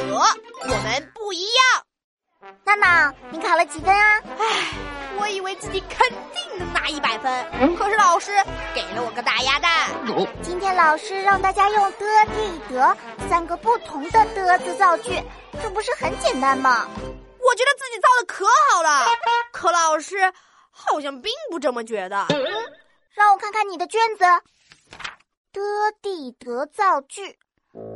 地得，我们不一样。娜娜，你考了几分啊？唉，我以为自己肯定能拿一百分，可是老师给了我个大鸭蛋。今天老师让大家用的、地、得三个不同的的字造句，这不是很简单吗？我觉得自己造的可好了，可老师好像并不这么觉得。嗯，让我看看你的卷子。的、地、得造句。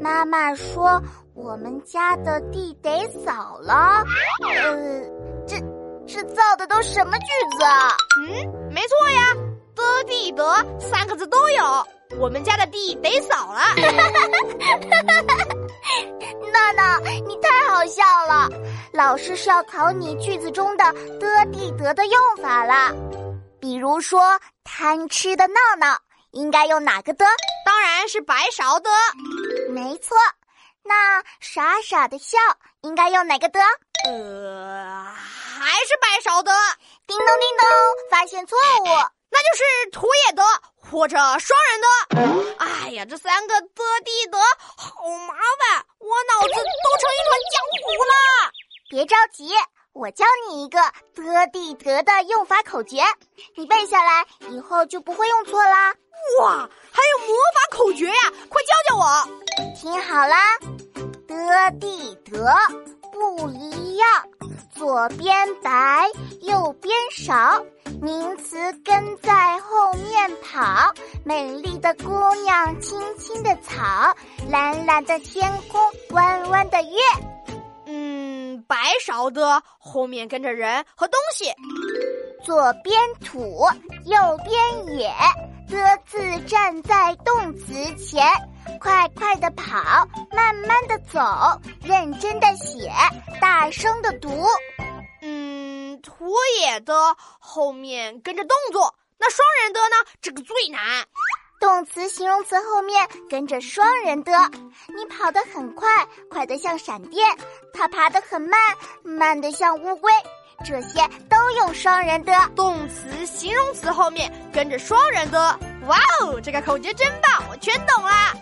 妈妈说：“我们家的地得扫了。”呃，这这造的都什么句子啊？嗯，没错呀，的地得三个字都有。我们家的地得扫了。娜娜，你太好笑了！老师是要考你句子中的的地得的用法了。比如说，贪吃的闹闹应该用哪个的？当然是白勺的。没错，那傻傻的笑应该用哪个的？呃，还是白勺的。叮咚叮咚，发现错误，那就是土也得或者双人的。哎呀，这三个的地得好麻烦，我脑子都成一团浆糊了。别着急，我教你一个的地得的用法口诀，你背下来以后就不会用错啦。哇，还有魔法口诀呀！快教教我。听好啦，的地得不一样，左边白，右边少，名词跟在后面跑。美丽的姑娘，青青的草，蓝蓝的天空，弯弯的月。嗯，白勺的后面跟着人和东西，左边土，右边野。的字站在动词前，快快的跑，慢慢的走，认真的写，大声的读。嗯，土也的后面跟着动作，那双人的呢？这个最难。动词、形容词后面跟着双人的，你跑得很快，快得像闪电；他爬得很慢，慢得像乌龟。这些都用双人的动词、形容词后面跟着双人的。哇哦，这个口诀真棒，我全懂啦！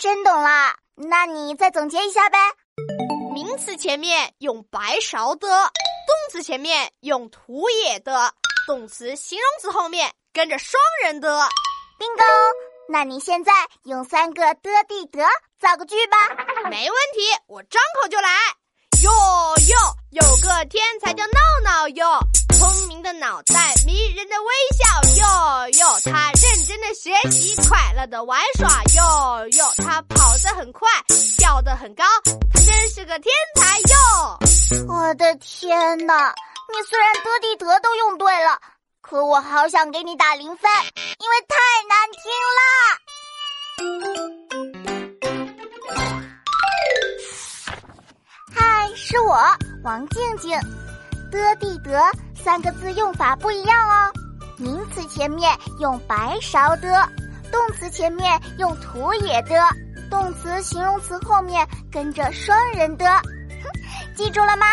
真懂啦？那你再总结一下呗。名词前面用白勺的，动词前面用土也的，动词、形容词后面跟着双人的。冰哥那你现在用三个的地得造个句吧。没问题，我张口就来。哟哟，有个天才叫闹闹哟，聪明的脑袋，迷人的微笑哟哟，他认真的学习，快乐的玩耍哟哟，他跑得很快，跳得很高，他真是个天才哟！我的天哪，你虽然的地得都用对了，可我好想给你打零分，因为太难听了。嗨是我王静静，的地得三个字用法不一样哦。名词前面用白勺的，动词前面用土也的，动词形容词后面跟着双人的，记住了吗？